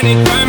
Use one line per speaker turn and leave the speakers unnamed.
grinding, grinding.